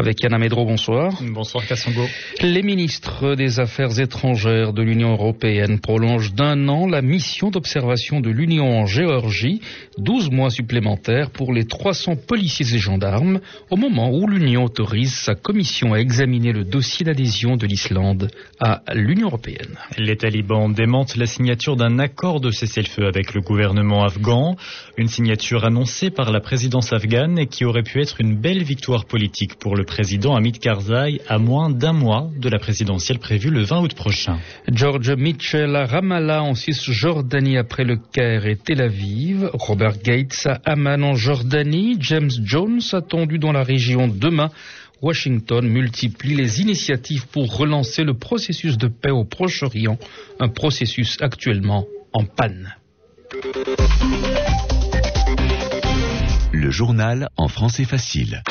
Avec Yana Medro, bonsoir. Bonsoir Kassongo. Les ministres des Affaires étrangères de l'Union européenne prolongent d'un an la mission d'observation de l'Union en Géorgie, 12 mois supplémentaires pour les 300 policiers et gendarmes, au moment où l'Union autorise sa commission à examiner le dossier d'adhésion de l'Islande à l'Union européenne. Les talibans démentent la signature d'un accord de cessez-le-feu avec le gouvernement afghan, une signature annoncée par la présidence afghane et qui aurait pu être une belle victoire politique pour le président Hamid Karzai à moins d'un mois de la présidentielle prévue le 20 août prochain. George Mitchell à Ramallah en Cisjordanie après le Caire et Tel Aviv. Robert Gates à Amman en Jordanie. James Jones attendu dans la région demain. Washington multiplie les initiatives pour relancer le processus de paix au Proche-Orient, un processus actuellement en panne. Le journal en français facile.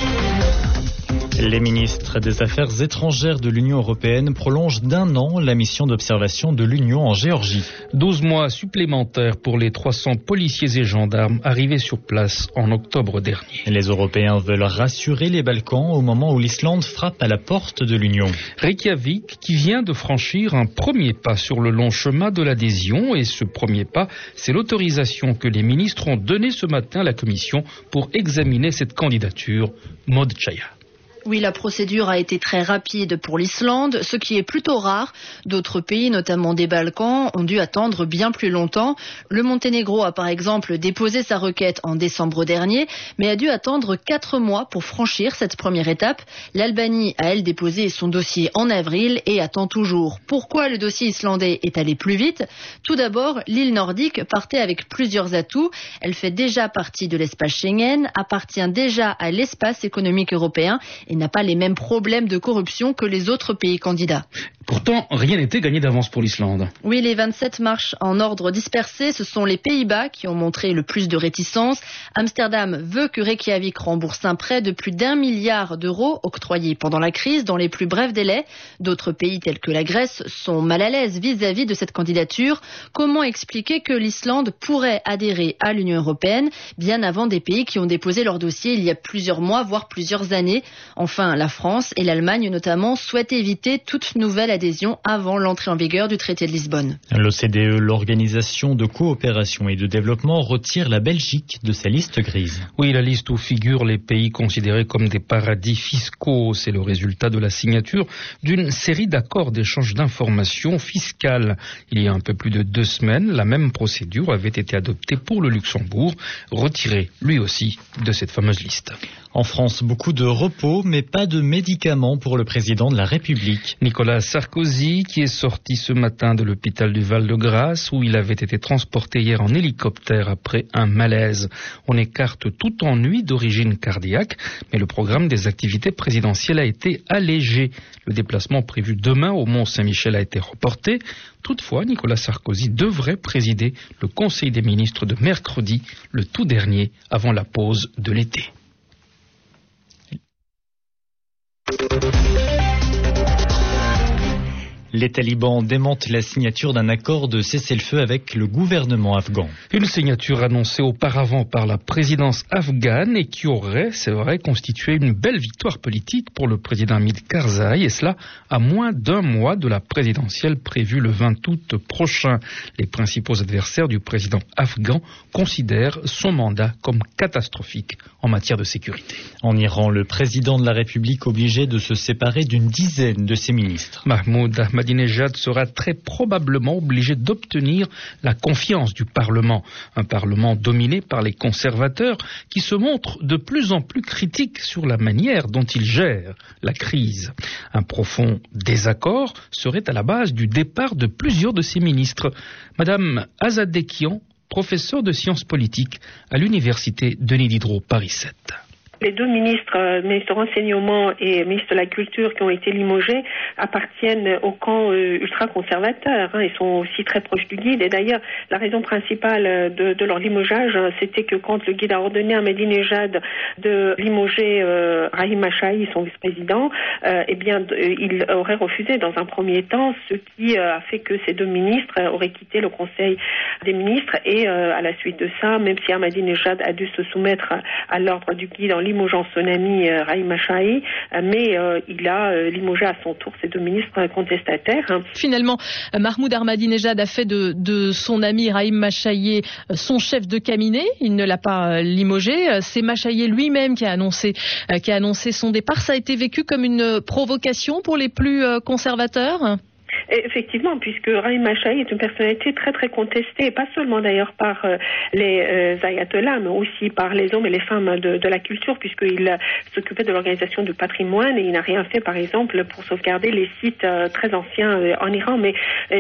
Les ministres des Affaires étrangères de l'Union européenne prolongent d'un an la mission d'observation de l'Union en Géorgie. 12 mois supplémentaires pour les 300 policiers et gendarmes arrivés sur place en octobre dernier. Les Européens veulent rassurer les Balkans au moment où l'Islande frappe à la porte de l'Union. Reykjavik qui vient de franchir un premier pas sur le long chemin de l'adhésion et ce premier pas, c'est l'autorisation que les ministres ont donnée ce matin à la Commission pour examiner cette candidature. Maud Chaya. Oui, la procédure a été très rapide pour l'Islande, ce qui est plutôt rare. D'autres pays, notamment des Balkans, ont dû attendre bien plus longtemps. Le Monténégro a par exemple déposé sa requête en décembre dernier, mais a dû attendre quatre mois pour franchir cette première étape. L'Albanie a, elle, déposé son dossier en avril et attend toujours. Pourquoi le dossier islandais est allé plus vite? Tout d'abord, l'île nordique partait avec plusieurs atouts. Elle fait déjà partie de l'espace Schengen, appartient déjà à l'espace économique européen et n'a pas les mêmes problèmes de corruption que les autres pays candidats. Pourtant, rien n'était gagné d'avance pour l'Islande. Oui, les 27 marchent en ordre dispersé. Ce sont les Pays-Bas qui ont montré le plus de réticence. Amsterdam veut que Reykjavik rembourse un prêt de plus d'un milliard d'euros octroyé pendant la crise dans les plus brefs délais. D'autres pays tels que la Grèce sont mal à l'aise vis-à-vis de cette candidature. Comment expliquer que l'Islande pourrait adhérer à l'Union européenne bien avant des pays qui ont déposé leur dossier il y a plusieurs mois, voire plusieurs années? Enfin, la France et l'Allemagne notamment souhaitent éviter toute nouvelle adhésion avant l'entrée en vigueur du traité de Lisbonne. L'OCDE, l'Organisation de coopération et de développement, retire la Belgique de sa liste grise. Oui, la liste où figurent les pays considérés comme des paradis fiscaux, c'est le résultat de la signature d'une série d'accords d'échange d'informations fiscales. Il y a un peu plus de deux semaines, la même procédure avait été adoptée pour le Luxembourg, retiré lui aussi de cette fameuse liste. En France, beaucoup de repos, mais pas de médicaments pour le président de la République. Nicolas Sarkozy, qui est sorti ce matin de l'hôpital du Val-de-Grâce, où il avait été transporté hier en hélicoptère après un malaise. On écarte tout ennui d'origine cardiaque, mais le programme des activités présidentielles a été allégé. Le déplacement prévu demain au Mont-Saint-Michel a été reporté. Toutefois, Nicolas Sarkozy devrait présider le Conseil des ministres de mercredi, le tout dernier avant la pause de l'été. Thank you. Les talibans démentent la signature d'un accord de cessez-le-feu avec le gouvernement afghan. Une signature annoncée auparavant par la présidence afghane et qui aurait, c'est vrai, constitué une belle victoire politique pour le président Hamid Karzai, et cela à moins d'un mois de la présidentielle prévue le 20 août prochain. Les principaux adversaires du président afghan considèrent son mandat comme catastrophique en matière de sécurité. En Iran, le président de la République obligé de se séparer d'une dizaine de ses ministres. Mahmoud Ahmadinejad sera très probablement obligé d'obtenir la confiance du Parlement. Un Parlement dominé par les conservateurs qui se montrent de plus en plus critiques sur la manière dont il gère la crise. Un profond désaccord serait à la base du départ de plusieurs de ses ministres. Madame Azadekian, professeur de sciences politiques à l'université Denis Diderot Paris 7. Les deux ministres, euh, ministre du renseignement et ministre de la culture qui ont été limogés appartiennent au camp euh, ultra-conservateur. Hein. Ils sont aussi très proches du guide. Et d'ailleurs, la raison principale euh, de, leur limogeage, hein, c'était que quand le guide a ordonné à Medinejad de limoger Rahim Achaï, son vice-président, eh bien, il aurait refusé dans un premier temps, ce qui a fait que ces deux ministres auraient quitté le Conseil des ministres. Et à la suite de ça, même si Ahmadinejad a dû se soumettre à, l'ordre du guide en limogeant son ami euh, Rahim Achaï, euh, mais euh, il a limogé à son tour ses deux ministres contestataires. Finalement, Mahmoud Ahmadinejad a fait de, son ami Rahim Machaïe son chef de cabinet. Il ne l'a pas limogé. C'est Machaïe lui-même qui a annoncé son départ. Ça a été vécu comme une provocation pour les plus conservateurs? Effectivement, puisque Rahim Machaï est une personnalité très très contestée, pas seulement d'ailleurs par euh, les euh, ayatollahs, mais aussi par les hommes et les femmes de, la culture, puisqu'il s'occupait de l'organisation du patrimoine et il n'a rien fait, par exemple, pour sauvegarder les sites euh, très anciens en Iran. Mais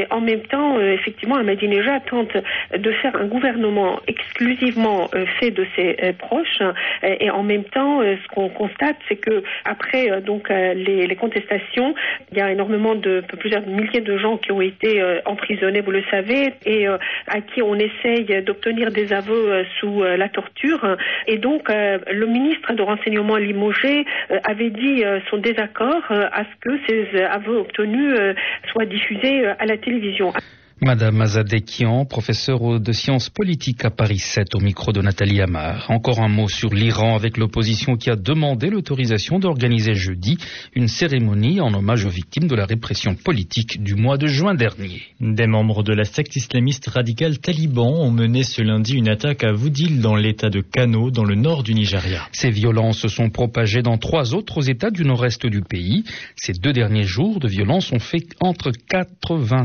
en même temps, effectivement, Ahmadinejad tente de faire un gouvernement exclusivement fait de ses proches, et en même temps, ce qu'on constate, c'est que après donc les, les, contestations, il y a énormément de plusieurs milliers de gens qui ont été euh, emprisonnés, vous le savez, et euh, à qui on essaye d'obtenir des aveux euh, sous la torture. Et donc, le ministre de renseignement limogé avait dit son désaccord à ce que ces aveux obtenus soient diffusés à la télévision. Madame Azadekian, professeure de sciences politiques à Paris 7 au micro de Nathalie Amar. Encore un mot sur l'Iran avec l'opposition qui a demandé l'autorisation d'organiser jeudi une cérémonie en hommage aux victimes de la répression politique du mois de juin dernier. Des membres de la secte islamiste radicale taliban ont mené ce lundi une attaque à Voudil dans l'état de Kano dans le nord du Nigeria. Ces violences se sont propagées dans trois autres états du nord-est du pays. Ces deux derniers jours de violences ont fait entre 80,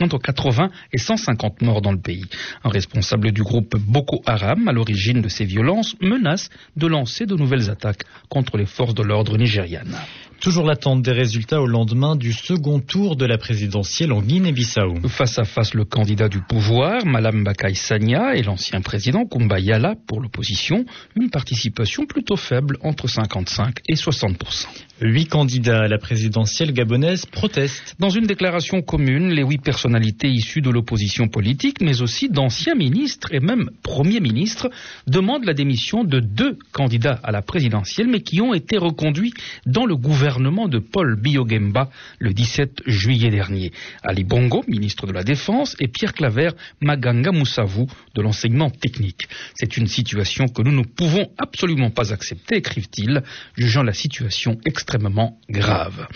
entre 80 et 150 morts dans le pays. Un responsable du groupe Boko Haram, à l'origine de ces violences, menace de lancer de nouvelles attaques contre les forces de l'ordre nigérianes. Toujours l'attente des résultats au lendemain du second tour de la présidentielle en Guinée-Bissau. Face à face, le candidat du pouvoir, Malam Bakay Sanya, et l'ancien président Kumba Yala pour l'opposition, une participation plutôt faible, entre 55 et 60% Huit candidats à la présidentielle gabonaise protestent. Dans une déclaration commune, les huit personnalités issues de l'opposition politique, mais aussi d'anciens ministres et même premiers ministres, demandent la démission de deux candidats à la présidentielle, mais qui ont été reconduits dans le gouvernement gouvernement de Paul Biogemba le 17 juillet dernier. Ali Bongo, ministre de la Défense, et Pierre Claver Maganga Moussavu de l'enseignement technique. C'est une situation que nous ne pouvons absolument pas accepter, écrivent-ils, jugeant la situation extrêmement grave.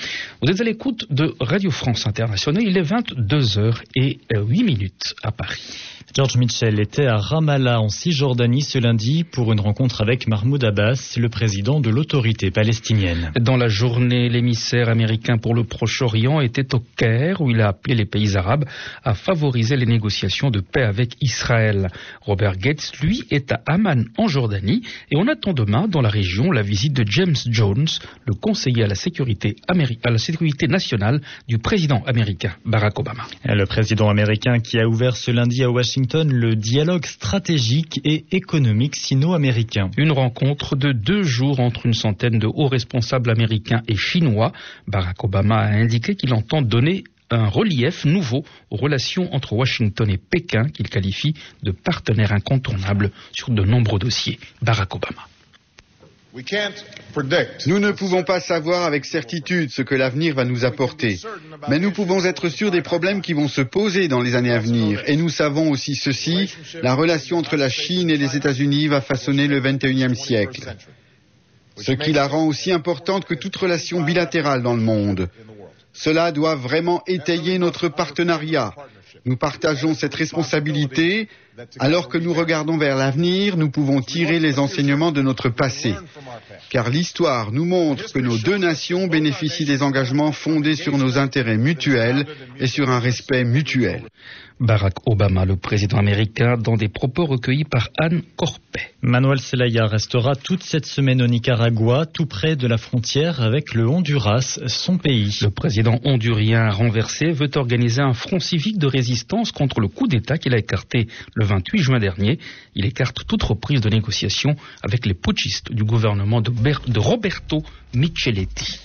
Vous êtes à l'écoute de Radio France Internationale, il est 22h et 8 minutes à Paris. George Mitchell était à Ramallah en Cisjordanie ce lundi pour une rencontre avec Mahmoud Abbas, le président de l'autorité palestinienne. Dans la journée, l'émissaire américain pour le Proche-Orient était au Caire où il a appelé les pays arabes à favoriser les négociations de paix avec Israël. Robert Gates, lui, est à Amman en Jordanie et on attend demain dans la région la visite de James Jones, le conseiller à la sécurité, à la sécurité nationale du président américain Barack Obama. Le président américain qui a ouvert ce lundi à Washington le dialogue stratégique et économique sino-américain. Une rencontre de deux jours entre une centaine de hauts responsables américains et chinois. Barack Obama a indiqué qu'il entend donner un relief nouveau aux relations entre Washington et Pékin qu'il qualifie de partenaire incontournable sur de nombreux dossiers. Barack Obama. Nous ne pouvons pas savoir avec certitude ce que l'avenir va nous apporter, mais nous pouvons être sûrs des problèmes qui vont se poser dans les années à venir. Et nous savons aussi ceci, la relation entre la Chine et les États-Unis va façonner le 21e siècle, ce qui la rend aussi importante que toute relation bilatérale dans le monde. Cela doit vraiment étayer notre partenariat. Nous partageons cette responsabilité. Alors que nous regardons vers l'avenir, nous pouvons tirer les enseignements de notre passé. Car l'histoire nous montre que nos deux nations bénéficient des engagements fondés sur nos intérêts mutuels et sur un respect mutuel. Barack Obama, le président américain, dans des propos recueillis par Anne Corpet. Manuel Zelaya restera toute cette semaine au Nicaragua, tout près de la frontière avec le Honduras, son pays. Le président hondurien renversé veut organiser un front civique de résistance contre le coup d'État qu'il a écarté le 28 juin dernier. Il écarte toute reprise de négociation avec les putschistes du gouvernement de, de Roberto Micheletti.